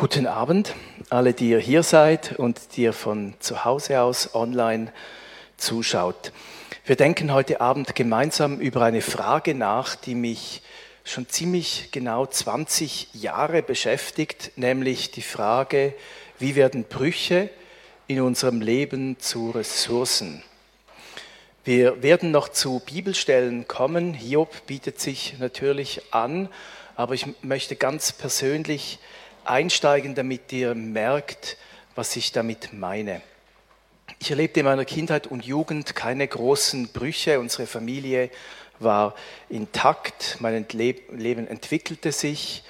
Guten Abend, alle, die ihr hier seid und die ihr von zu Hause aus online zuschaut. Wir denken heute Abend gemeinsam über eine Frage nach, die mich schon ziemlich genau 20 Jahre beschäftigt, nämlich die Frage, wie werden Brüche in unserem Leben zu Ressourcen? Wir werden noch zu Bibelstellen kommen. Hiob bietet sich natürlich an, aber ich möchte ganz persönlich einsteigen, damit ihr merkt, was ich damit meine. Ich erlebte in meiner Kindheit und Jugend keine großen Brüche. Unsere Familie war intakt, mein Leben entwickelte sich.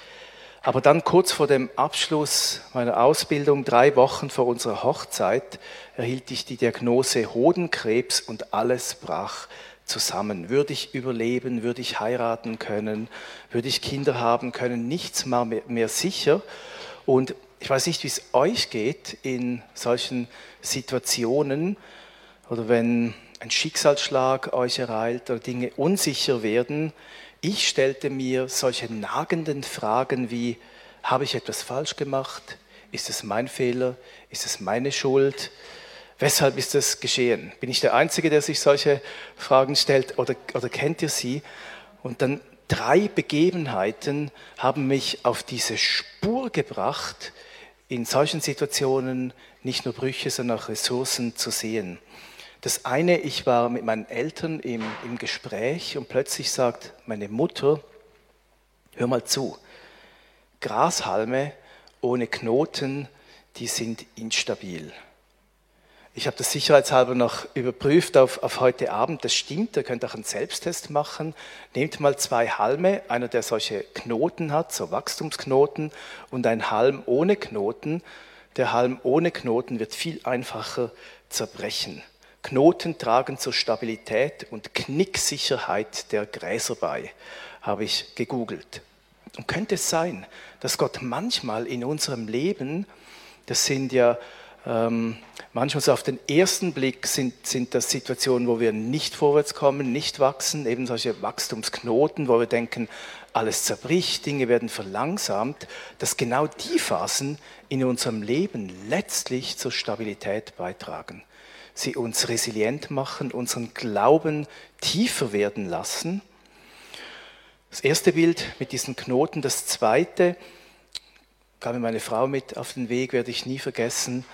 Aber dann kurz vor dem Abschluss meiner Ausbildung, drei Wochen vor unserer Hochzeit, erhielt ich die Diagnose Hodenkrebs und alles brach zusammen. Würde ich überleben? Würde ich heiraten können? Würde ich Kinder haben können? Nichts war mehr sicher. Und ich weiß nicht, wie es euch geht in solchen Situationen oder wenn ein Schicksalsschlag euch ereilt oder Dinge unsicher werden. Ich stellte mir solche nagenden Fragen wie, habe ich etwas falsch gemacht? Ist es mein Fehler? Ist es meine Schuld? Weshalb ist das geschehen? Bin ich der Einzige, der sich solche Fragen stellt oder, oder kennt ihr sie? Und dann drei Begebenheiten haben mich auf diese Spur gebracht, in solchen Situationen nicht nur Brüche, sondern auch Ressourcen zu sehen. Das eine, ich war mit meinen Eltern im, im Gespräch und plötzlich sagt meine Mutter, hör mal zu, Grashalme ohne Knoten, die sind instabil. Ich habe das sicherheitshalber noch überprüft auf, auf heute Abend. Das stimmt, ihr könnt auch einen Selbsttest machen. Nehmt mal zwei Halme, einer, der solche Knoten hat, so Wachstumsknoten, und ein Halm ohne Knoten. Der Halm ohne Knoten wird viel einfacher zerbrechen. Knoten tragen zur Stabilität und Knicksicherheit der Gräser bei, habe ich gegoogelt. Und könnte es sein, dass Gott manchmal in unserem Leben, das sind ja ähm, manchmal so auf den ersten Blick sind, sind das Situationen, wo wir nicht vorwärts kommen, nicht wachsen, eben solche Wachstumsknoten, wo wir denken, alles zerbricht, Dinge werden verlangsamt, dass genau die Phasen in unserem Leben letztlich zur Stabilität beitragen. Sie uns resilient machen, unseren Glauben tiefer werden lassen. Das erste Bild mit diesen Knoten, das zweite, gab mir meine Frau mit auf den Weg, werde ich nie vergessen.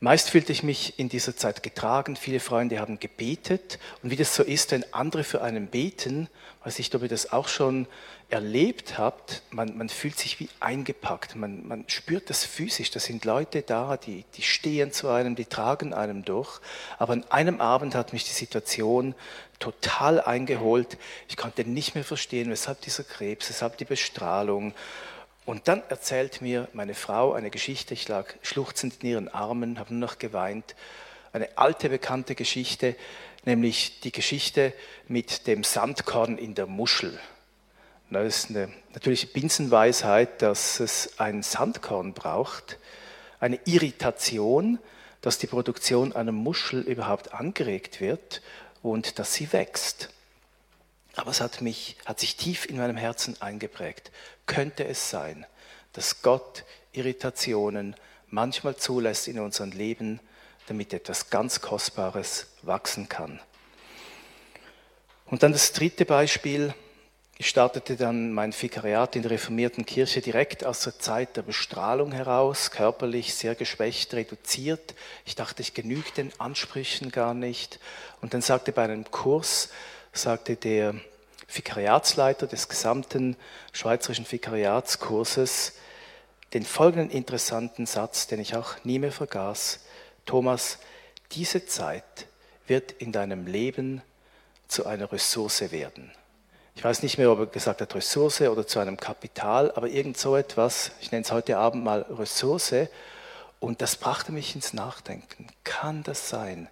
Meist fühlte ich mich in dieser Zeit getragen. Viele Freunde haben gebetet. Und wie das so ist, wenn andere für einen beten, weiß ich, ob ihr das auch schon erlebt habt, man, man fühlt sich wie eingepackt. Man, man spürt das physisch. Da sind Leute da, die, die stehen zu einem, die tragen einem durch. Aber an einem Abend hat mich die Situation total eingeholt. Ich konnte nicht mehr verstehen, weshalb dieser Krebs, weshalb die Bestrahlung. Und dann erzählt mir meine Frau eine Geschichte, ich lag schluchzend in ihren Armen, habe nur noch geweint, eine alte bekannte Geschichte, nämlich die Geschichte mit dem Sandkorn in der Muschel. Das ist eine natürliche Binsenweisheit, dass es ein Sandkorn braucht, eine Irritation, dass die Produktion einer Muschel überhaupt angeregt wird und dass sie wächst. Aber es hat mich, hat sich tief in meinem Herzen eingeprägt könnte es sein, dass Gott Irritationen manchmal zulässt in unserem Leben, damit etwas ganz Kostbares wachsen kann. Und dann das dritte Beispiel. Ich startete dann mein Vikariat in der reformierten Kirche direkt aus der Zeit der Bestrahlung heraus, körperlich sehr geschwächt, reduziert. Ich dachte, ich genüge den Ansprüchen gar nicht. Und dann sagte bei einem Kurs, sagte der Vikariatsleiter des gesamten schweizerischen Vikariatskurses den folgenden interessanten Satz, den ich auch nie mehr vergaß. Thomas, diese Zeit wird in deinem Leben zu einer Ressource werden. Ich weiß nicht mehr, ob er gesagt hat Ressource oder zu einem Kapital, aber irgend so etwas, ich nenne es heute Abend mal Ressource, und das brachte mich ins Nachdenken. Kann das sein,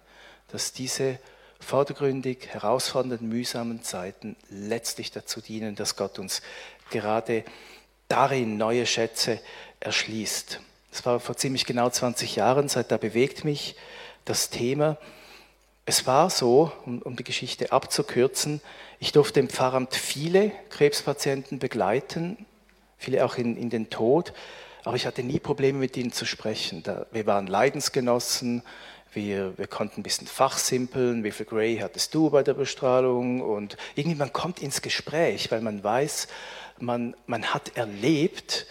dass diese vordergründig herausfordernden, mühsamen Zeiten letztlich dazu dienen, dass Gott uns gerade darin neue Schätze erschließt. Das war vor ziemlich genau 20 Jahren, seit da bewegt mich das Thema. Es war so, um, die Geschichte abzukürzen, ich durfte im Pfarramt viele Krebspatienten begleiten, viele auch in, in den Tod. aber ich hatte nie Probleme mit ihnen zu sprechen. wir waren Leidensgenossen, wir, wir konnten ein bisschen fachsimpeln, wie viel Gray hattest du bei der Bestrahlung und irgendwie man kommt ins Gespräch, weil man weiß, man, man hat erlebt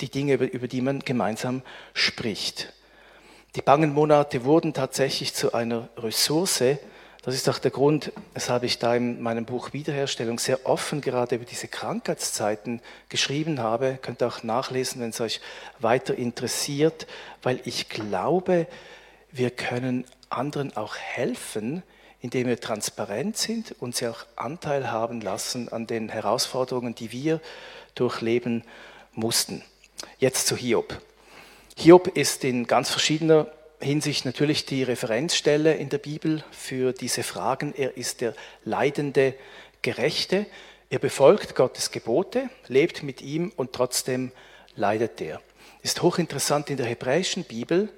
die Dinge, über, über die man gemeinsam spricht. Die bangen Monate wurden tatsächlich zu einer Ressource, das ist auch der Grund, weshalb ich da in meinem Buch Wiederherstellung sehr offen gerade über diese Krankheitszeiten geschrieben habe. Könnt ihr auch nachlesen, wenn es euch weiter interessiert, weil ich glaube, wir können anderen auch helfen, indem wir transparent sind und sie auch Anteil haben lassen an den Herausforderungen, die wir durchleben mussten. Jetzt zu Hiob. Hiob ist in ganz verschiedener Hinsicht natürlich die Referenzstelle in der Bibel für diese Fragen. Er ist der leidende Gerechte. Er befolgt Gottes Gebote, lebt mit ihm und trotzdem leidet er. Ist hochinteressant in der hebräischen Bibel,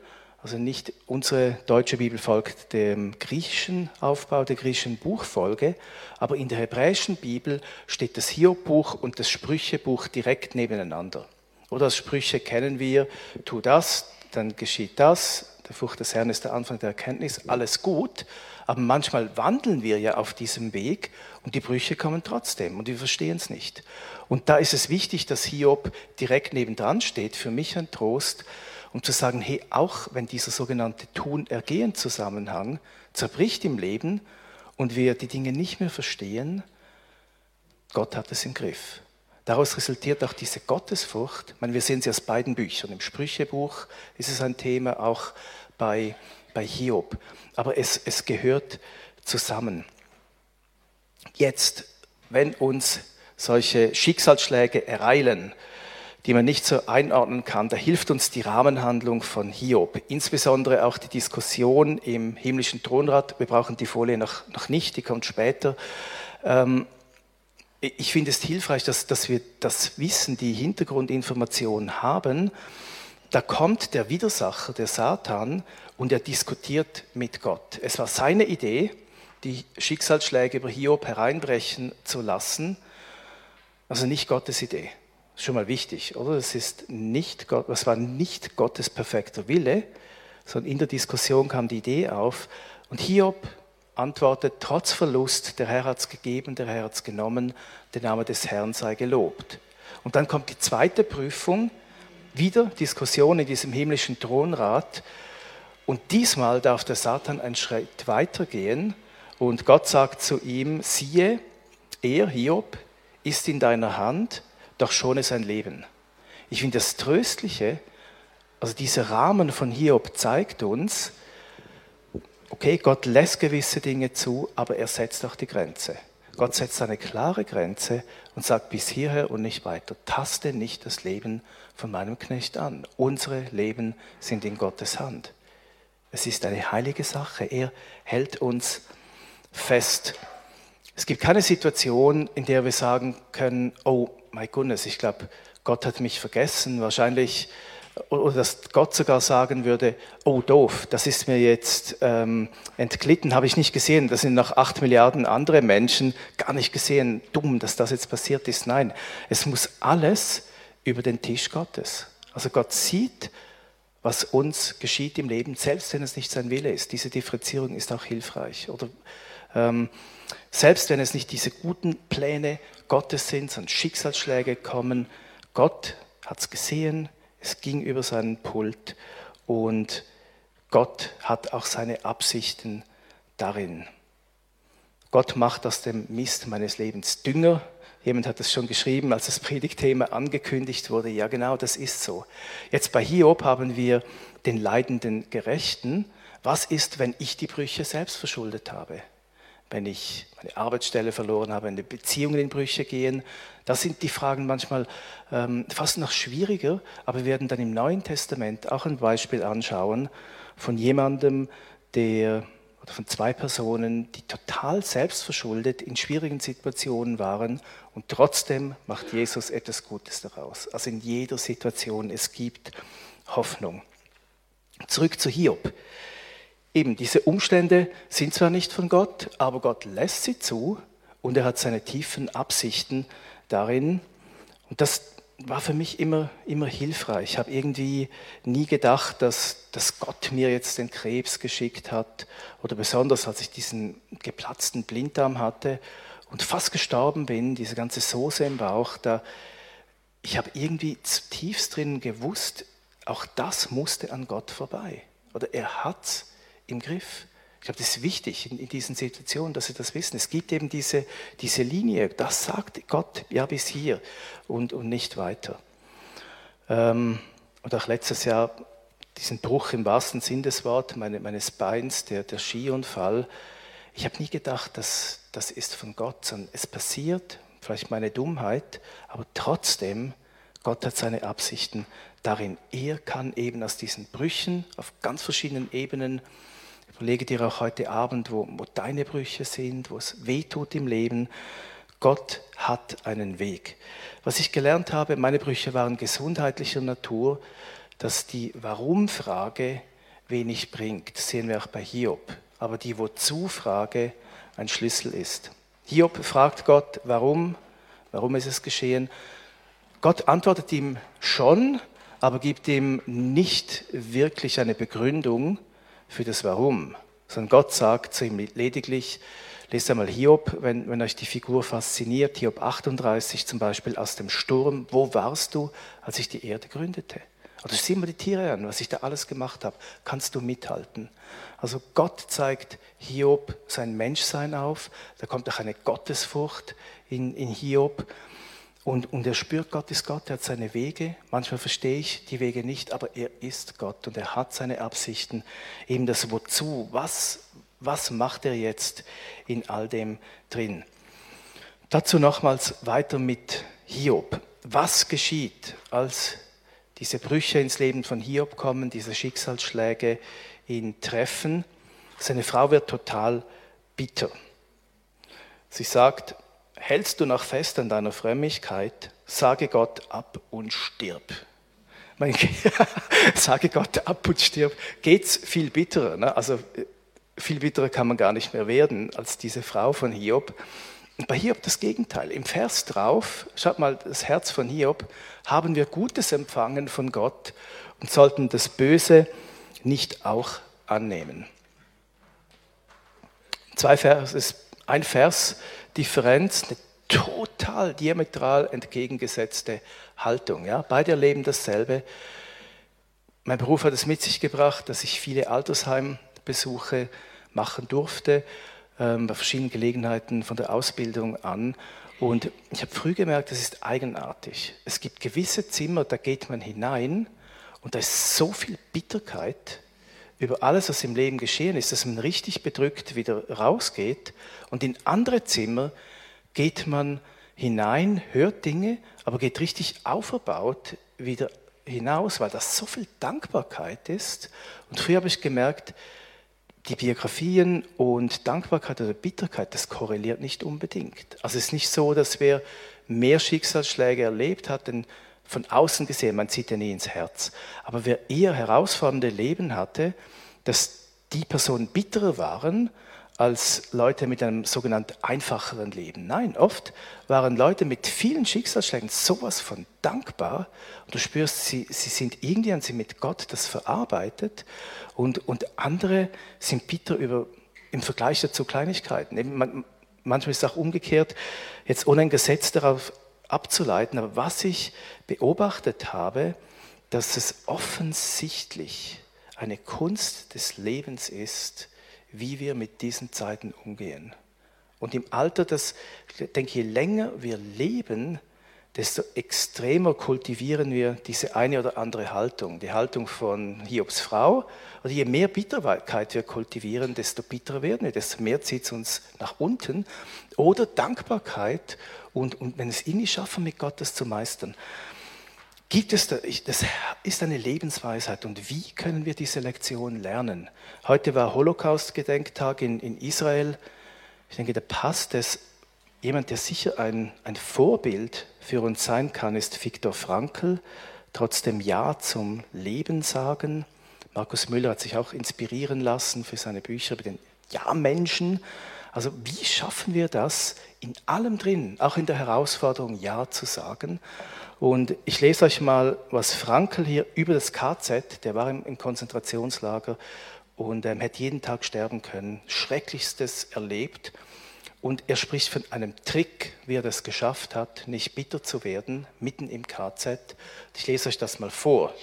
also nicht unsere deutsche Bibel folgt dem griechischen Aufbau, der griechischen Buchfolge, aber in der hebräischen Bibel steht das Hiob-Buch und das Sprüchebuch direkt nebeneinander. Oder als Sprüche kennen wir, tu das, dann geschieht das, der Frucht des Herrn ist der Anfang der Erkenntnis, alles gut, aber manchmal wandeln wir ja auf diesem Weg und die Brüche kommen trotzdem und wir verstehen es nicht. Und da ist es wichtig, dass Hiob direkt nebendran steht, für mich ein Trost, um zu sagen, hey, auch wenn dieser sogenannte Tun-Ergehen-Zusammenhang zerbricht im Leben und wir die Dinge nicht mehr verstehen, Gott hat es im Griff. Daraus resultiert auch diese Gottesfurcht. Ich meine, wir sehen sie aus beiden Büchern. Im Sprüchebuch ist es ein Thema, auch bei, bei Hiob. Aber es, es gehört zusammen. Jetzt, wenn uns solche Schicksalsschläge ereilen, die man nicht so einordnen kann, da hilft uns die Rahmenhandlung von Hiob, insbesondere auch die Diskussion im himmlischen Thronrat. Wir brauchen die Folie noch, noch nicht, die kommt später. Ähm, ich finde es hilfreich, dass, dass wir das Wissen, die Hintergrundinformation haben. Da kommt der Widersacher, der Satan, und er diskutiert mit Gott. Es war seine Idee, die Schicksalsschläge über Hiob hereinbrechen zu lassen, also nicht Gottes Idee. Das ist schon mal wichtig, oder? Es, ist nicht Gott, es war nicht Gottes perfekter Wille, sondern in der Diskussion kam die Idee auf. Und Hiob antwortet, trotz Verlust, der Herr hat es gegeben, der Herr hat es genommen, der Name des Herrn sei gelobt. Und dann kommt die zweite Prüfung, wieder Diskussion in diesem himmlischen Thronrat. Und diesmal darf der Satan einen Schritt weitergehen und Gott sagt zu ihm, siehe, er, Hiob, ist in deiner Hand, doch schone sein Leben. Ich finde das Tröstliche, also dieser Rahmen von Hiob zeigt uns, okay, Gott lässt gewisse Dinge zu, aber er setzt auch die Grenze. Gott setzt eine klare Grenze und sagt bis hierher und nicht weiter. Taste nicht das Leben von meinem Knecht an. Unsere Leben sind in Gottes Hand. Es ist eine heilige Sache. Er hält uns fest. Es gibt keine Situation, in der wir sagen können, oh my goodness, ich glaube, Gott hat mich vergessen. Wahrscheinlich oder dass Gott sogar sagen würde, oh doof, das ist mir jetzt ähm, entglitten, habe ich nicht gesehen, das sind noch acht Milliarden andere Menschen gar nicht gesehen, dumm, dass das jetzt passiert ist. Nein, es muss alles über den Tisch Gottes. Also Gott sieht, was uns geschieht im Leben, selbst wenn es nicht sein Wille ist. Diese Differenzierung ist auch hilfreich. Oder ähm, selbst wenn es nicht diese guten Pläne Gottes sind, sondern Schicksalsschläge kommen, Gott hat es gesehen, es ging über seinen Pult und Gott hat auch seine Absichten darin. Gott macht aus dem Mist meines Lebens Dünger. Jemand hat es schon geschrieben, als das Predigtthema angekündigt wurde. Ja, genau, das ist so. Jetzt bei Hiob haben wir den leidenden Gerechten. Was ist, wenn ich die Brüche selbst verschuldet habe? Wenn ich meine Arbeitsstelle verloren habe, wenn die Beziehungen in Brüche gehen. Da sind die Fragen manchmal ähm, fast noch schwieriger, aber wir werden dann im Neuen Testament auch ein Beispiel anschauen von jemandem, der oder von zwei Personen, die total selbstverschuldet in schwierigen Situationen waren und trotzdem macht Jesus etwas Gutes daraus. Also in jeder Situation, es gibt Hoffnung. Zurück zu Hiob. Eben, diese Umstände sind zwar nicht von Gott, aber Gott lässt sie zu und er hat seine tiefen Absichten darin. Und das war für mich immer, immer hilfreich. Ich habe irgendwie nie gedacht, dass, dass Gott mir jetzt den Krebs geschickt hat oder besonders als ich diesen geplatzten Blinddarm hatte und fast gestorben bin, diese ganze Soße im Bauch, da ich habe irgendwie zutiefst drin gewusst, auch das musste an Gott vorbei. Oder er hat im Griff. Ich glaube, das ist wichtig in, in, diesen Situationen, dass Sie das wissen. Es gibt eben diese, diese Linie, das sagt Gott, ja bis hier und, und nicht weiter. Ähm, und auch letztes Jahr diesen Bruch im wahrsten Sinn des Wortes meine, meines Beins, der, der Skiunfall. Ich habe nie gedacht, dass das ist von Gott, sondern es passiert, vielleicht meine Dummheit, aber trotzdem, Gott hat seine Absichten darin. Er kann eben aus diesen Brüchen auf ganz verschiedenen Ebenen Überlege dir auch heute Abend, wo, wo deine Brüche sind, wo es weh tut im Leben. Gott hat einen Weg. Was ich gelernt habe, meine Brüche waren gesundheitlicher Natur, dass die Warum-Frage wenig bringt. Das sehen wir auch bei Hiob. Aber die Wozu-Frage ein Schlüssel ist. Hiob fragt Gott, warum? Warum ist es geschehen? Gott antwortet ihm schon, aber gibt ihm nicht wirklich eine Begründung, für das Warum, sondern Gott sagt zu ihm lediglich, lest einmal Hiob, wenn, wenn euch die Figur fasziniert, Hiob 38 zum Beispiel aus dem Sturm, wo warst du, als ich die Erde gründete? Oder sieh mal die Tiere an, was ich da alles gemacht habe, kannst du mithalten? Also Gott zeigt Hiob sein Menschsein auf, da kommt auch eine Gottesfurcht in, in Hiob und, und er spürt, Gott ist Gott, er hat seine Wege. Manchmal verstehe ich die Wege nicht, aber er ist Gott und er hat seine Absichten. Eben das Wozu, was, was macht er jetzt in all dem drin? Dazu nochmals weiter mit Hiob. Was geschieht, als diese Brüche ins Leben von Hiob kommen, diese Schicksalsschläge ihn treffen? Seine Frau wird total bitter. Sie sagt, hältst du noch fest an deiner Frömmigkeit, sage Gott ab und stirb. Mein, sage Gott ab und stirb. Geht's viel bitterer? Ne? Also viel bitterer kann man gar nicht mehr werden als diese Frau von Hiob. Und bei Hiob das Gegenteil. Im Vers drauf, schaut mal, das Herz von Hiob, haben wir Gutes empfangen von Gott und sollten das Böse nicht auch annehmen. Zwei Vers, ein Vers Differenz, eine total diametral entgegengesetzte Haltung. Ja? Beide erleben dasselbe. Mein Beruf hat es mit sich gebracht, dass ich viele Altersheimbesuche machen durfte, ähm, bei verschiedenen Gelegenheiten von der Ausbildung an. Und ich habe früh gemerkt, das ist eigenartig. Es gibt gewisse Zimmer, da geht man hinein und da ist so viel Bitterkeit, über alles, was im Leben geschehen ist, dass man richtig bedrückt wieder rausgeht und in andere Zimmer geht man hinein, hört Dinge, aber geht richtig auferbaut wieder hinaus, weil das so viel Dankbarkeit ist. Und früher habe ich gemerkt, die Biografien und Dankbarkeit oder Bitterkeit, das korreliert nicht unbedingt. Also es ist nicht so, dass wer mehr Schicksalsschläge erlebt hat, denn von außen gesehen, man zieht ja nie ins Herz. Aber wer eher herausfordernde Leben hatte, dass die Personen bitterer waren als Leute mit einem sogenannten einfacheren Leben. Nein, oft waren Leute mit vielen Schicksalsschlägen sowas von dankbar und du spürst, sie, sie sind irgendwie an sie mit Gott das verarbeitet und, und andere sind bitter über, im Vergleich dazu Kleinigkeiten. Man, manchmal ist es auch umgekehrt, jetzt ohne ein Gesetz darauf abzuleiten, aber was ich beobachtet habe, dass es offensichtlich eine Kunst des Lebens ist, wie wir mit diesen Zeiten umgehen. Und im Alter, das, ich denke, je länger wir leben, desto extremer kultivieren wir diese eine oder andere Haltung. Die Haltung von Hiobs Frau. Oder je mehr Bitterkeit wir kultivieren, desto bitterer werden wir, desto mehr zieht es uns nach unten. Oder Dankbarkeit und, und wenn es irgendwie schaffen, mit Gott das zu meistern. Gibt es, da, das ist eine Lebensweisheit und wie können wir diese Lektion lernen? Heute war Holocaust-Gedenktag in, in Israel. Ich denke, da passt es. Jemand, der sicher ein, ein Vorbild für uns sein kann, ist Viktor Frankl. Trotzdem Ja zum Leben sagen. Markus Müller hat sich auch inspirieren lassen für seine Bücher über den Ja-Menschen. Also wie schaffen wir das, in allem drin, auch in der Herausforderung Ja zu sagen? Und ich lese euch mal, was Frankel hier über das KZ, der war im, Konzentrationslager und ähm, hätte jeden Tag sterben können, Schrecklichstes erlebt. Und er spricht von einem Trick, wie er das geschafft hat, nicht bitter zu werden, mitten im KZ. Ich lese euch das mal vor.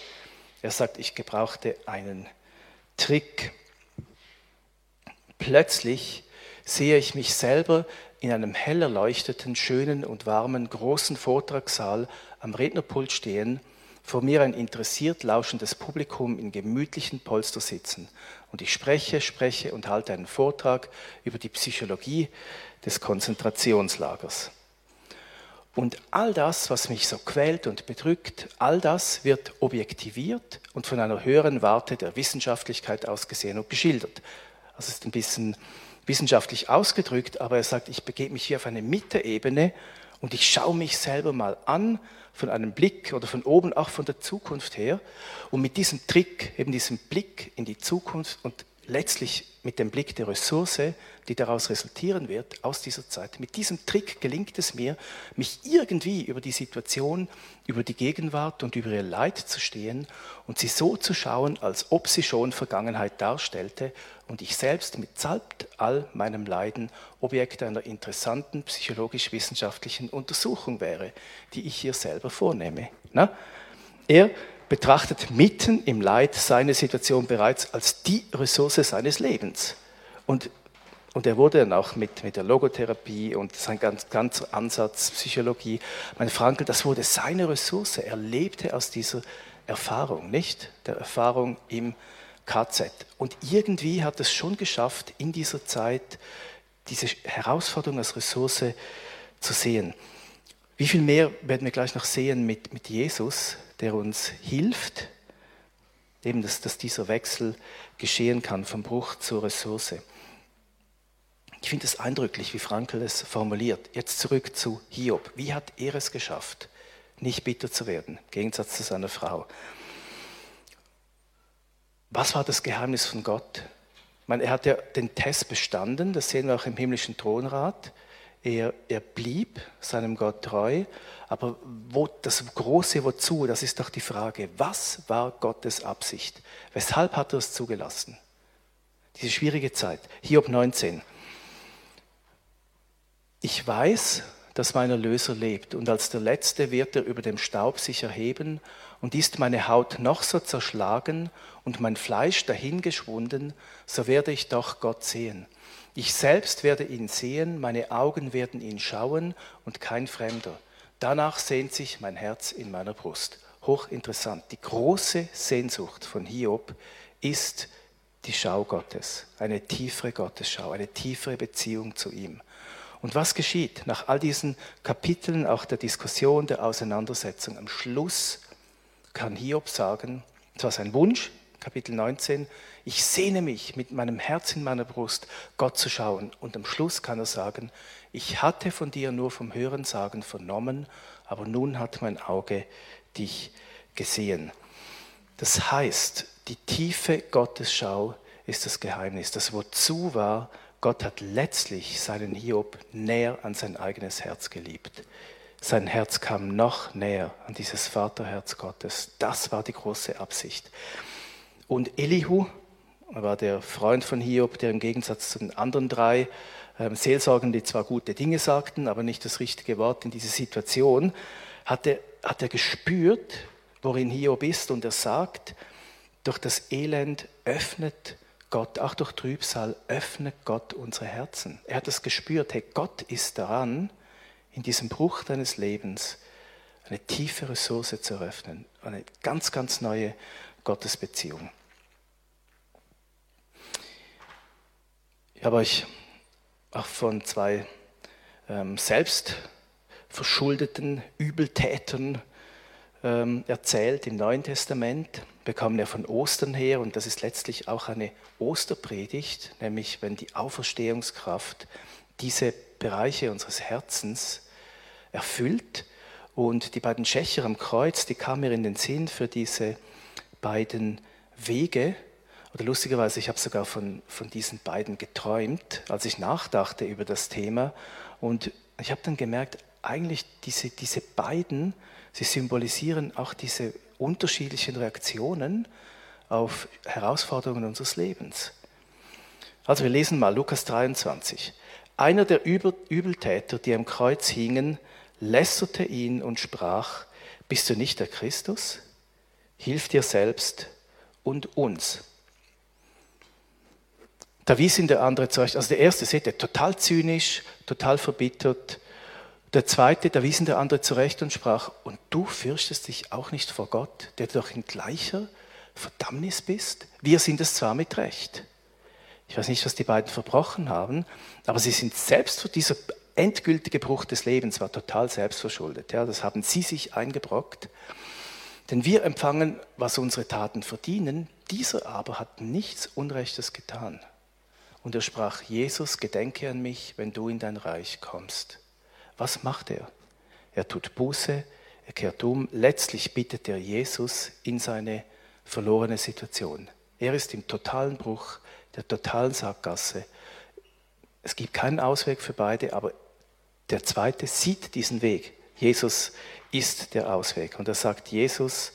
Er sagt, ich gebrauchte einen Trick. Plötzlich sehe ich mich selber in einem hell erleuchteten, schönen und warmen großen Vortragssaal am Rednerpult stehen, vor mir ein interessiert lauschendes Publikum in gemütlichen Polster sitzen. Und ich spreche, spreche und halte einen Vortrag über die Psychologie des Konzentrationslagers. Und all das, was mich so quält und bedrückt, all das wird objektiviert und von einer höheren Warte der Wissenschaftlichkeit aus gesehen und geschildert. Also es ist ein bisschen wissenschaftlich ausgedrückt, aber er sagt, ich begebe mich hier auf eine Mitteebene und ich schaue mich selber mal an von einem Blick oder von oben, auch von der Zukunft her. Und mit diesem Trick, eben diesem Blick in die Zukunft und letztlich mit dem Blick der Ressource, die daraus resultieren wird, aus dieser Zeit. Mit diesem Trick gelingt es mir, mich irgendwie über die Situation, über die Gegenwart und über ihr Leid zu stehen und sie so zu schauen, als ob sie schon Vergangenheit darstellte und ich selbst mit all meinem Leiden Objekt einer interessanten psychologisch-wissenschaftlichen Untersuchung wäre, die ich hier selber vornehme. Na? Er betrachtet mitten im Leid seine Situation bereits als die Ressource seines Lebens. Und, und er wurde dann auch mit, mit der Logotherapie und sein ganz, ganzer Ansatz Psychologie, mein Frankel, das wurde seine Ressource. Er lebte aus dieser Erfahrung, nicht? Der Erfahrung im KZ. Und irgendwie hat es schon geschafft, in dieser Zeit diese Herausforderung als Ressource zu sehen. Wie viel mehr werden wir gleich noch sehen mit, mit Jesus, der uns hilft, eben dass, dass dieser Wechsel geschehen kann vom Bruch zur Ressource. Ich finde es eindrücklich, wie Frankel es formuliert. Jetzt zurück zu Hiob. Wie hat er es geschafft, nicht bitter zu werden, im Gegensatz zu seiner Frau? Was war das Geheimnis von Gott? Ich meine, er hat ja den Test bestanden, das sehen wir auch im himmlischen Thronrat. Er, er blieb seinem Gott treu, aber wo, das große Wozu, das ist doch die Frage, was war Gottes Absicht? Weshalb hat er es zugelassen? Diese schwierige Zeit. Hiob 19. Ich weiß, dass mein Erlöser lebt und als der Letzte wird er über dem Staub sich erheben und ist meine Haut noch so zerschlagen und mein Fleisch dahingeschwunden, so werde ich doch Gott sehen. Ich selbst werde ihn sehen, meine Augen werden ihn schauen und kein Fremder. Danach sehnt sich mein Herz in meiner Brust. Hochinteressant. Die große Sehnsucht von Hiob ist die Schau Gottes, eine tiefere Gottesschau, eine tiefere Beziehung zu ihm. Und was geschieht nach all diesen Kapiteln, auch der Diskussion, der Auseinandersetzung? Am Schluss kann Hiob sagen, es war sein Wunsch, Kapitel 19, ich sehne mich mit meinem Herz in meiner Brust, Gott zu schauen. Und am Schluss kann er sagen, ich hatte von dir nur vom Hörensagen vernommen, aber nun hat mein Auge dich gesehen. Das heißt, die tiefe Gottesschau ist das Geheimnis. Das Wozu war, Gott hat letztlich seinen Hiob näher an sein eigenes Herz geliebt. Sein Herz kam noch näher an dieses Vaterherz Gottes. Das war die große Absicht. Und Elihu war der Freund von Hiob, der im Gegensatz zu den anderen drei ähm, Seelsorgen, die zwar gute Dinge sagten, aber nicht das richtige Wort in diese Situation, hat er, hat er gespürt, worin Hiob ist und er sagt, durch das Elend öffnet Gott, auch durch Trübsal, öffnet Gott unsere Herzen. Er hat es gespürt, hey, Gott ist daran, in diesem Bruch deines Lebens eine tiefe Ressource zu eröffnen, eine ganz, ganz neue Gottesbeziehung. Ich habe euch auch von zwei ähm, selbst verschuldeten Übeltätern ähm, erzählt im Neuen Testament. Wir kommen ja von Ostern her und das ist letztlich auch eine Osterpredigt, nämlich wenn die Auferstehungskraft diese Bereiche unseres Herzens erfüllt. Und die beiden Schächer am Kreuz, die kamen mir in den Sinn für diese beiden Wege. Oder lustigerweise, ich habe sogar von, von diesen beiden geträumt, als ich nachdachte über das Thema. Und ich habe dann gemerkt, eigentlich diese, diese beiden, sie symbolisieren auch diese unterschiedlichen Reaktionen auf Herausforderungen unseres Lebens. Also wir lesen mal Lukas 23. Einer der Übeltäter, die am Kreuz hingen, lästerte ihn und sprach, bist du nicht der Christus? Hilf dir selbst und uns. Da wies ihn der andere zurecht. Also der erste, seht ihr, total zynisch, total verbittert. Der zweite, da wies ihn der andere zurecht und sprach, und du fürchtest dich auch nicht vor Gott, der du doch in gleicher Verdammnis bist? Wir sind es zwar mit Recht. Ich weiß nicht, was die beiden verbrochen haben, aber sie sind selbst dieser endgültige Bruch des Lebens war total selbstverschuldet. Ja, das haben sie sich eingebrockt. Denn wir empfangen, was unsere Taten verdienen, dieser aber hat nichts Unrechtes getan. Und er sprach, Jesus, gedenke an mich, wenn du in dein Reich kommst. Was macht er? Er tut Buße, er kehrt um, letztlich bittet er Jesus in seine verlorene Situation. Er ist im totalen Bruch, der totalen Sackgasse. Es gibt keinen Ausweg für beide, aber der zweite sieht diesen Weg. Jesus ist der Ausweg. Und er sagt, Jesus,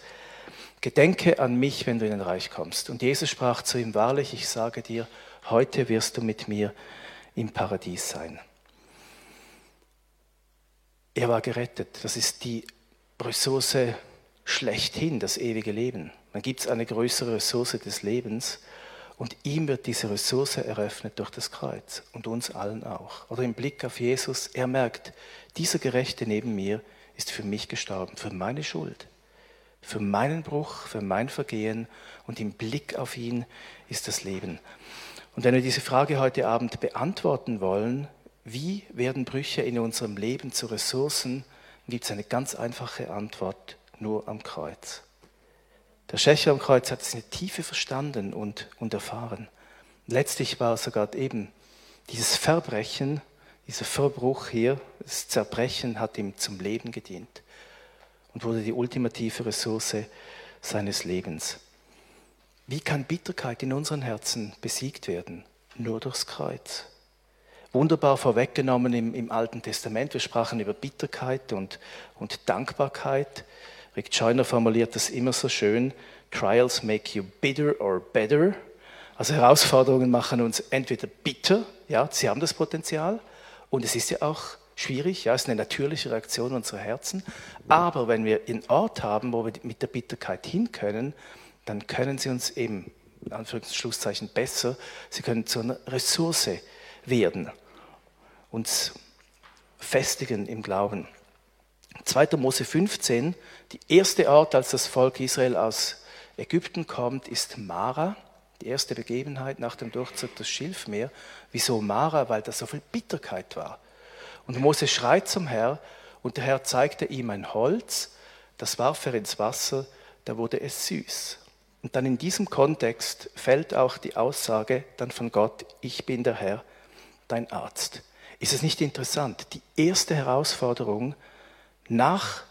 gedenke an mich, wenn du in ein Reich kommst. Und Jesus sprach zu ihm, wahrlich, ich sage dir, heute wirst du mit mir im Paradies sein. Er war gerettet. Das ist die Ressource schlechthin, das ewige Leben. Dann gibt es eine größere Ressource des Lebens und ihm wird diese Ressource eröffnet durch das Kreuz und uns allen auch. Oder im Blick auf Jesus, er merkt, dieser Gerechte neben mir ist für mich gestorben, für meine Schuld, für meinen Bruch, für mein Vergehen und im Blick auf ihn ist das Leben. Und wenn wir diese Frage heute Abend beantworten wollen, wie werden Brüche in unserem Leben zu Ressourcen, gibt es eine ganz einfache Antwort, nur am Kreuz. Der Schächer am Kreuz hat es in der Tiefe verstanden und, und erfahren. Letztlich war sogar eben dieses Verbrechen, dieser Verbruch hier, das Zerbrechen hat ihm zum Leben gedient und wurde die ultimative Ressource seines Lebens. Wie kann Bitterkeit in unseren Herzen besiegt werden? Nur durchs Kreuz. Wunderbar vorweggenommen im, im Alten Testament. Wir sprachen über Bitterkeit und, und Dankbarkeit. Rick Scheuner formuliert das immer so schön. Trials make you bitter or better. Also Herausforderungen machen uns entweder bitter, ja, sie haben das Potenzial, und es ist ja auch schwierig, ja, es ist eine natürliche Reaktion unserer Herzen. Aber wenn wir einen Ort haben, wo wir mit der Bitterkeit hin können, dann können sie uns eben, in Anführungszeichen, besser, sie können zu einer Ressource werden, uns festigen im Glauben. 2. Mose 15, die erste Art, als das Volk Israel aus Ägypten kommt, ist Mara, die erste Begebenheit nach dem Durchzug des Schilfmeer. Wieso Mara? Weil da so viel Bitterkeit war. Und Mose schreit zum Herr und der Herr zeigte ihm ein Holz, das warf er ins Wasser, da wurde es süß. Und dann in diesem Kontext fällt auch die Aussage dann von Gott, ich bin der Herr, dein Arzt. Ist es nicht interessant? Die erste Herausforderung nach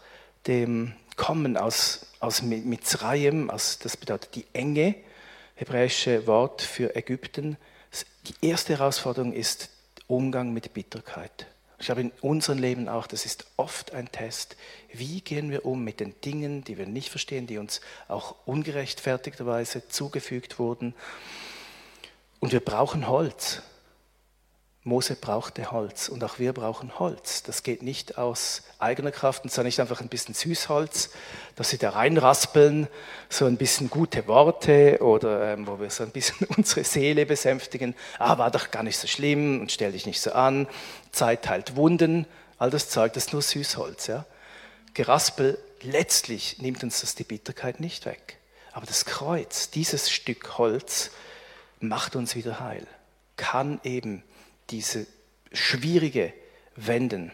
dem Kommen aus, aus Mitzrayim, aus, das bedeutet die enge hebräische Wort für Ägypten, die erste Herausforderung ist Umgang mit Bitterkeit. Ich glaube, in unserem Leben auch, das ist oft ein Test. Wie gehen wir um mit den Dingen, die wir nicht verstehen, die uns auch ungerechtfertigterweise zugefügt wurden? Und wir brauchen Holz. Mose brauchte Holz und auch wir brauchen Holz. Das geht nicht aus eigener Kraft und zwar nicht einfach ein bisschen Süßholz, dass sie da reinraspeln, so ein bisschen gute Worte oder ähm, wo wir so ein bisschen unsere Seele besänftigen. Ah, war doch gar nicht so schlimm und stell dich nicht so an. Zeit heilt Wunden. All das Zeug, das ist nur Süßholz. Ja? Geraspel, letztlich nimmt uns das die Bitterkeit nicht weg. Aber das Kreuz, dieses Stück Holz, macht uns wieder heil, kann eben diese schwierige wenden.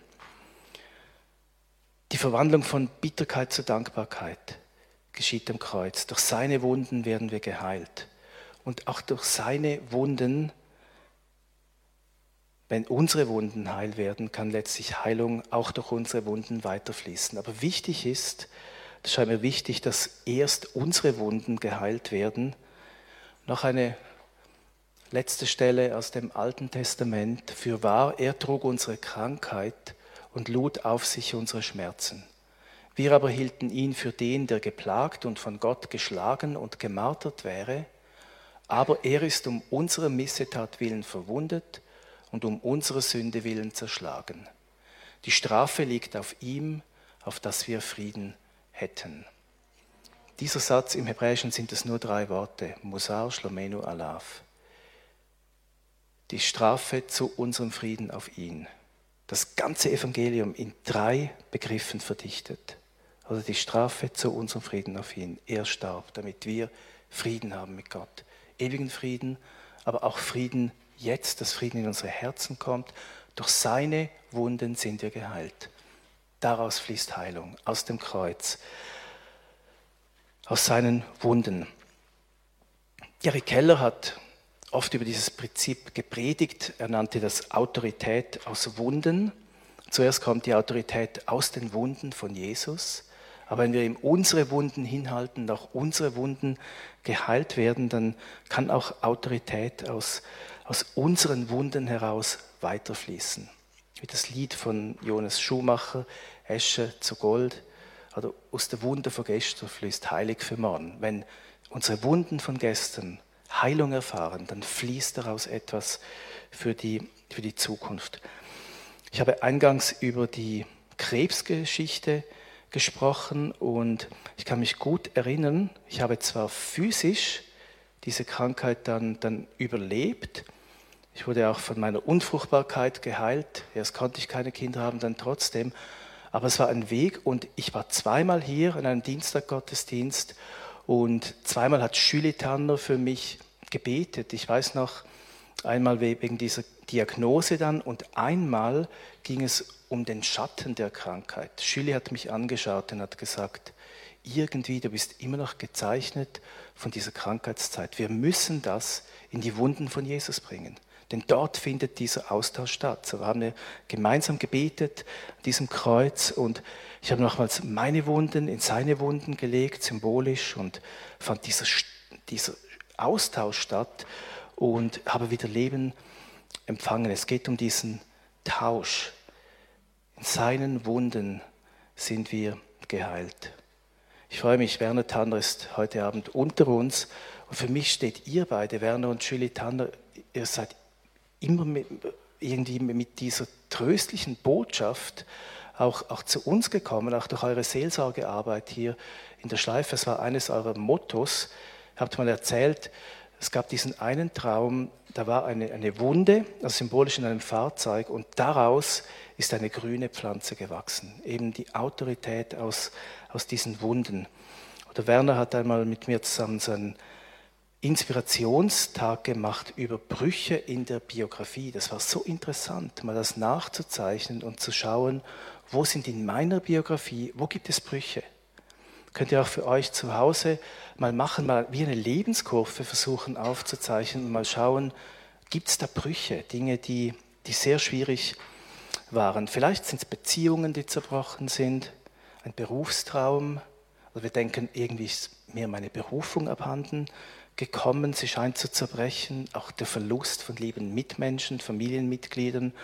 Die Verwandlung von Bitterkeit zur Dankbarkeit geschieht am Kreuz. Durch seine Wunden werden wir geheilt. Und auch durch seine Wunden, wenn unsere Wunden heil werden, kann letztlich Heilung auch durch unsere Wunden weiterfließen. Aber wichtig ist, das scheint mir wichtig, dass erst unsere Wunden geheilt werden Noch eine letzte Stelle aus dem Alten Testament. Für wahr, er trug unsere Krankheit und lud auf sich unsere Schmerzen. Wir aber hielten ihn für den, der geplagt und von Gott geschlagen und gemartert wäre, aber er ist um unsere Missetat willen verwundet und um unsere Sünde willen zerschlagen. Die Strafe liegt auf ihm, auf dass wir Frieden hätten. Dieser Satz im Hebräischen sind es nur drei Worte. Musar, Shlomenu, Alaf. Die Strafe zu unserem Frieden auf ihn. Das ganze Evangelium in drei Begriffen verdichtet. Also die Strafe zu unserem Frieden auf ihn. Er starb, damit wir Frieden haben mit Gott. Ewigen Frieden, aber auch Frieden jetzt, dass Frieden in unsere Herzen kommt. Durch seine Wunden sind wir geheilt. Daraus fließt Heilung, aus dem Kreuz aus seinen Wunden. Gary Keller hat oft über dieses Prinzip gepredigt. Er nannte das Autorität aus Wunden. Zuerst kommt die Autorität aus den Wunden von Jesus. Aber wenn wir ihm unsere Wunden hinhalten, auch unsere Wunden geheilt werden, dann kann auch Autorität aus, aus unseren Wunden heraus weiterfließen. Wie das Lied von Jonas Schumacher, Esche zu Gold oder aus der Wunde von gestern fließt heilig für morgen. Wenn unsere Wunden von gestern Heilung erfahren, dann fließt daraus etwas für die, für die Zukunft. Ich habe eingangs über die Krebsgeschichte gesprochen und ich kann mich gut erinnern, ich habe zwar physisch diese Krankheit dann, dann überlebt, ich wurde auch von meiner Unfruchtbarkeit geheilt, erst konnte ich keine Kinder haben, dann trotzdem, aber es war ein Weg und ich war zweimal hier in einem Dienstaggottesdienst und zweimal hat Schüli Tanner für mich gebetet. Ich weiß noch, einmal wegen dieser Diagnose dann und einmal ging es um den Schatten der Krankheit. Schüli hat mich angeschaut und hat gesagt, irgendwie, du bist immer noch gezeichnet von dieser Krankheitszeit. Wir müssen das in die Wunden von Jesus bringen. Denn dort findet dieser Austausch statt. So haben wir gemeinsam gebetet an diesem Kreuz und ich habe nochmals meine Wunden in seine Wunden gelegt, symbolisch, und fand dieser, dieser Austausch statt und habe wieder Leben empfangen. Es geht um diesen Tausch. In seinen Wunden sind wir geheilt. Ich freue mich, Werner Tanner ist heute Abend unter uns und für mich steht ihr beide, Werner und Julie Tanner, ihr seid immer mit, irgendwie mit dieser tröstlichen Botschaft auch, auch zu uns gekommen, auch durch eure Seelsorgearbeit hier in der Schleife. Es war eines eurer Mottos. Habt mal erzählt, es gab diesen einen Traum, da war eine, eine Wunde, also symbolisch in einem Fahrzeug, und daraus ist eine grüne Pflanze gewachsen. Eben die Autorität aus, aus diesen Wunden. Oder Werner hat einmal mit mir zusammen so einen Inspirationstag gemacht über Brüche in der Biografie. Das war so interessant, mal das nachzuzeichnen und zu schauen, wo sind in meiner Biografie, wo gibt es Brüche? Könnt ihr auch für euch zu Hause mal machen, mal wie eine Lebenskurve versuchen aufzuzeichnen und mal schauen, gibt es da Brüche, Dinge, die, die sehr schwierig waren. Vielleicht sind es Beziehungen, die zerbrochen sind, ein Berufstraum, oder wir denken, irgendwie ist mir meine Berufung abhanden gekommen, sie scheint zu zerbrechen, auch der Verlust von lieben Mitmenschen, Familienmitgliedern,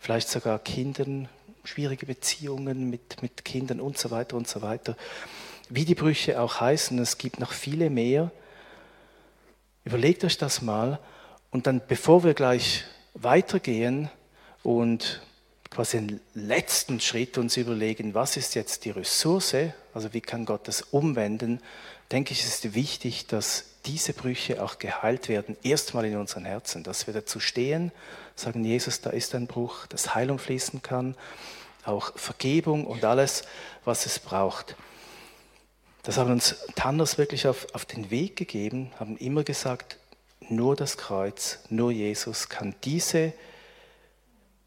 vielleicht sogar Kindern, schwierige Beziehungen mit, mit Kindern und so weiter und so weiter. Wie die Brüche auch heißen, es gibt noch viele mehr. Überlegt euch das mal und dann, bevor wir gleich weitergehen und quasi den letzten Schritt uns überlegen, was ist jetzt die Ressource, also wie kann Gott das umwenden, denke ich, ist wichtig, dass diese Brüche auch geheilt werden, erstmal in unseren Herzen, dass wir dazu stehen, sagen, Jesus, da ist ein Bruch, dass Heilung fließen kann, auch Vergebung und alles, was es braucht. Das haben uns Tanners wirklich auf, auf den Weg gegeben, haben immer gesagt, nur das Kreuz, nur Jesus kann diese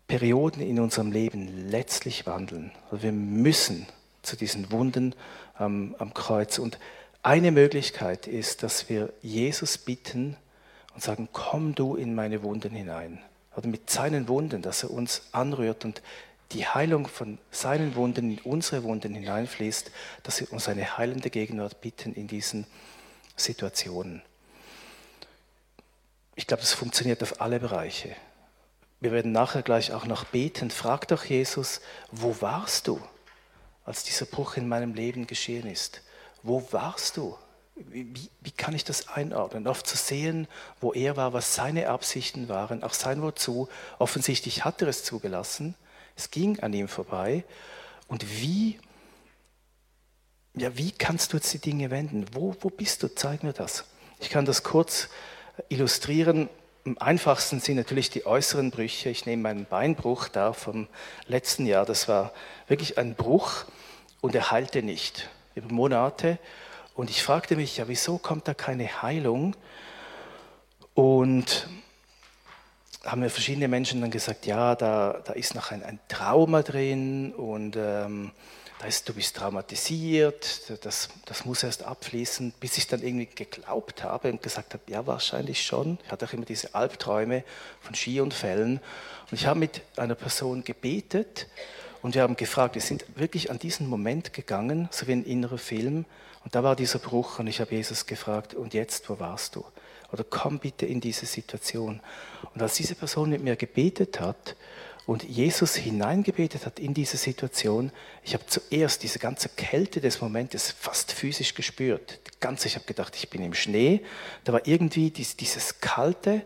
Perioden in unserem Leben letztlich wandeln. Also wir müssen zu diesen Wunden am, am Kreuz. Und eine Möglichkeit ist, dass wir Jesus bitten und sagen, komm du in meine Wunden hinein. Oder mit seinen Wunden, dass er uns anrührt und die Heilung von seinen Wunden in unsere Wunden hineinfließt, dass wir uns eine heilende Gegenwart bitten in diesen Situationen. ich glaube, das funktioniert auf alle Bereiche. Wir werden nachher gleich auch noch beten. Frag doch Jesus, wo warst du, als dieser Bruch in meinem Leben geschehen ist? Wo warst du? Wie, wie, kann ich das einordnen? Oft zu sehen, wo er war, was seine Absichten waren, auch sein Wozu. Offensichtlich hat er es zugelassen. Es ging an ihm vorbei. Und wie, ja, wie kannst du jetzt die Dinge wenden? Wo, wo bist du? Zeig mir das. Ich kann das kurz illustrieren. Am einfachsten sind natürlich die äußeren Brüche. Ich nehme meinen Beinbruch da vom letzten Jahr. Das war wirklich ein Bruch und er heilte nicht über Monate. Und ich fragte mich, ja, wieso kommt da keine Heilung? Und haben mir verschiedene Menschen dann gesagt, ja, da, da ist noch ein, ein Trauma drin und ähm, da ist, du bist traumatisiert, das, das muss erst abfließen, bis ich dann irgendwie geglaubt habe und gesagt habe, ja, wahrscheinlich schon. Ich hatte auch immer diese Albträume von Skiunfällen. Und ich habe mit einer Person gebetet und wir haben gefragt, wir sind wirklich an diesen Moment gegangen, so wie ein innerer Film. Und da war dieser Bruch und ich habe Jesus gefragt, und jetzt, wo warst du? Oder komm bitte in diese Situation. Und als diese Person mit mir gebetet hat, und Jesus hineingebetet hat in diese Situation, ich habe zuerst diese ganze Kälte des Momentes fast physisch gespürt. Ganz, ich habe gedacht, ich bin im Schnee. Da war irgendwie dieses Kalte.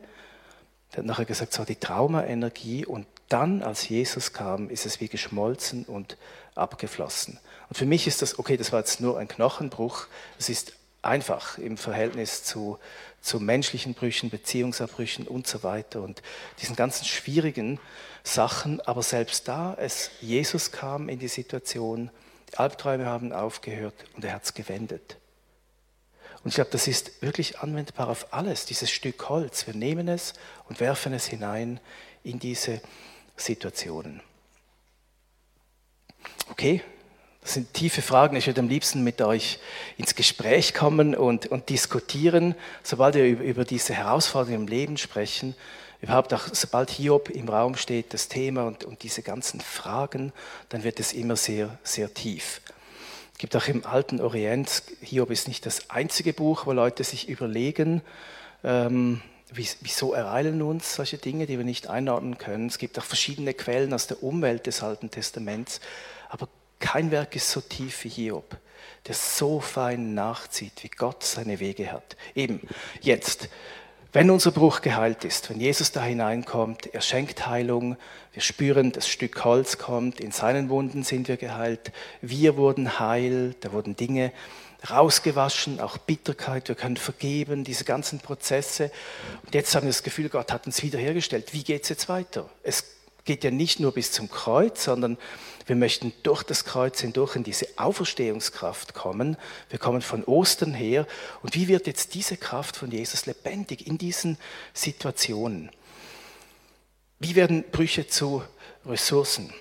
Der hat nachher gesagt, es war die Traumaenergie. Und dann, als Jesus kam, ist es wie geschmolzen und abgeflossen. Und für mich ist das, okay, das war jetzt nur ein Knochenbruch. Es ist einfach im Verhältnis zu, zu menschlichen Brüchen, Beziehungsabbrüchen und so weiter und diesen ganzen schwierigen Sachen. Aber selbst da es Jesus kam in die Situation, die Albträume haben aufgehört und er hat es gewendet. Und ich glaube, das ist wirklich anwendbar auf alles, dieses Stück Holz. Wir nehmen es und werfen es hinein in diese Situationen. Okay, das sind tiefe Fragen. Ich würde am liebsten mit euch ins Gespräch kommen und, und diskutieren, sobald wir über, über diese Herausforderungen im Leben sprechen. Überhaupt auch, sobald Hiob im Raum steht, das Thema und, und diese ganzen Fragen, dann wird es immer sehr, sehr tief. Es gibt auch im alten Orient, Hiob ist nicht das einzige Buch, wo Leute sich überlegen, ähm, wieso ereilen uns solche Dinge, die wir nicht einordnen können. Es gibt auch verschiedene Quellen aus der Umwelt des Alten Testaments. Aber kein Werk ist so tief wie Hiob, der so fein nachzieht, wie Gott seine Wege hat. Eben, jetzt, wenn unser Bruch geheilt ist, wenn Jesus da hineinkommt, er schenkt Heilung, wir spüren, das Stück Holz kommt, in seinen Wunden sind wir geheilt, wir wurden heil, da wurden Dinge rausgewaschen, auch Bitterkeit, wir können vergeben, diese ganzen Prozesse. Und jetzt haben wir das Gefühl, Gott hat uns wiederhergestellt. Wie geht es jetzt weiter? Es geht ja nicht nur bis zum Kreuz, sondern wir möchten durch das Kreuz hindurch in diese Auferstehungskraft kommen. Wir kommen von Ostern her. Und wie wird jetzt diese Kraft von Jesus lebendig in diesen Situationen? Wie werden Brüche zu Ressourcen?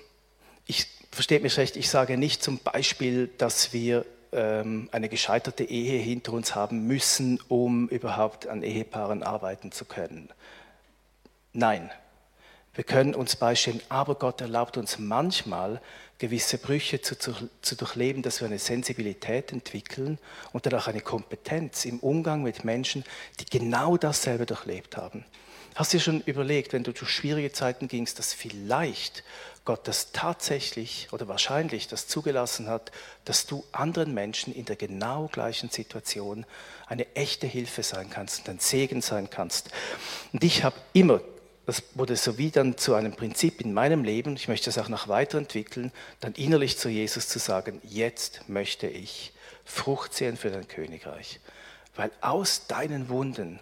Ich verstehe mich recht, ich sage nicht zum Beispiel, dass wir ähm, eine gescheiterte Ehe hinter uns haben müssen, um überhaupt an Ehepaaren arbeiten zu können. Nein, wir können uns beistehen, aber Gott erlaubt uns manchmal gewisse Brüche zu, zu, zu, durchleben, dass wir eine Sensibilität entwickeln und dann auch eine Kompetenz im Umgang mit Menschen, die genau dasselbe durchlebt haben. Hast du dir schon überlegt, wenn du durch schwierige Zeiten gingst, dass vielleicht Gott das tatsächlich oder wahrscheinlich das zugelassen hat, dass du anderen Menschen in der genau gleichen Situation eine echte Hilfe sein kannst und ein Segen sein kannst. Und ich habe immer das wurde so wie dann zu einem Prinzip in meinem Leben, ich möchte es auch noch weiterentwickeln, dann innerlich zu Jesus zu sagen, jetzt möchte ich Frucht sehen für dein Königreich. Weil aus deinen Wunden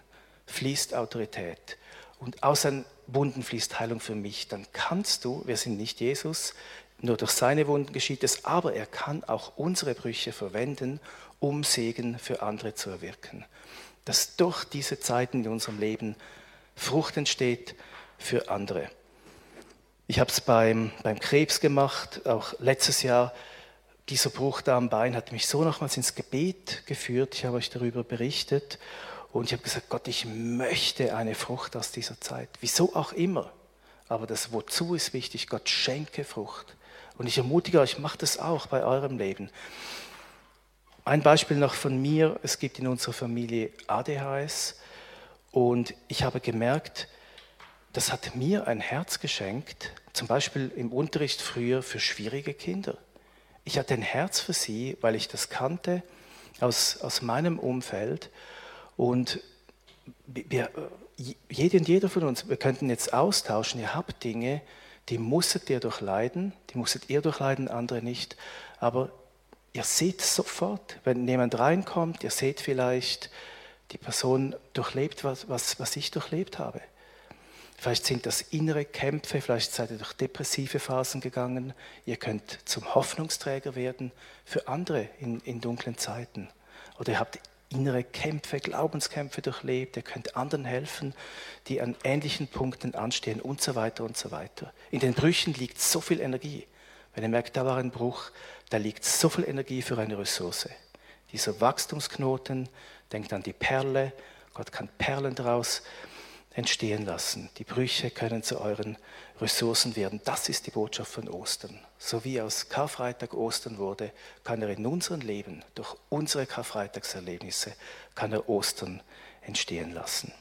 fließt Autorität und aus deinen Wunden fließt Heilung für mich. Dann kannst du, wir sind nicht Jesus, nur durch seine Wunden geschieht es, aber er kann auch unsere Brüche verwenden, um Segen für andere zu erwirken. Dass durch diese Zeiten in unserem Leben Frucht entsteht für andere. Ich habe es beim, beim Krebs gemacht, auch letztes Jahr. Dieser Bruch da am Bein hat mich so nochmals ins Gebet geführt. Ich habe euch darüber berichtet und ich habe gesagt, Gott, ich möchte eine Frucht aus dieser Zeit. Wieso auch immer. Aber das Wozu ist wichtig. Gott schenke Frucht. Und ich ermutige euch, macht es auch bei eurem Leben. Ein Beispiel noch von mir. Es gibt in unserer Familie ADHS. Und ich habe gemerkt, das hat mir ein Herz geschenkt, zum Beispiel im Unterricht früher für schwierige Kinder. Ich hatte ein Herz für sie, weil ich das kannte aus, aus meinem Umfeld. Und wir, jede und jeder von uns, wir könnten jetzt austauschen, ihr habt Dinge, die musstet ihr durchleiden, die musstet ihr durchleiden, andere nicht. Aber ihr seht sofort, wenn jemand reinkommt, ihr seht vielleicht, die Person durchlebt, was, was, was ich durchlebt habe. Vielleicht sind das innere Kämpfe, vielleicht seid ihr durch depressive Phasen gegangen. Ihr könnt zum Hoffnungsträger werden für andere in, in dunklen Zeiten. Oder ihr habt innere Kämpfe, Glaubenskämpfe durchlebt. Ihr könnt anderen helfen, die an ähnlichen Punkten anstehen und so weiter und so weiter. In den Brüchen liegt so viel Energie. Wenn ihr merkt, da war ein Bruch, da liegt so viel Energie für eine Ressource. Dieser Wachstumsknoten, denkt an die Perle, Gott kann Perlen daraus entstehen lassen. Die Brüche können zu euren Ressourcen werden. Das ist die Botschaft von Ostern. So wie aus Karfreitag Ostern wurde, kann er in unserem Leben, durch unsere Karfreitagserlebnisse, kann er Ostern entstehen lassen.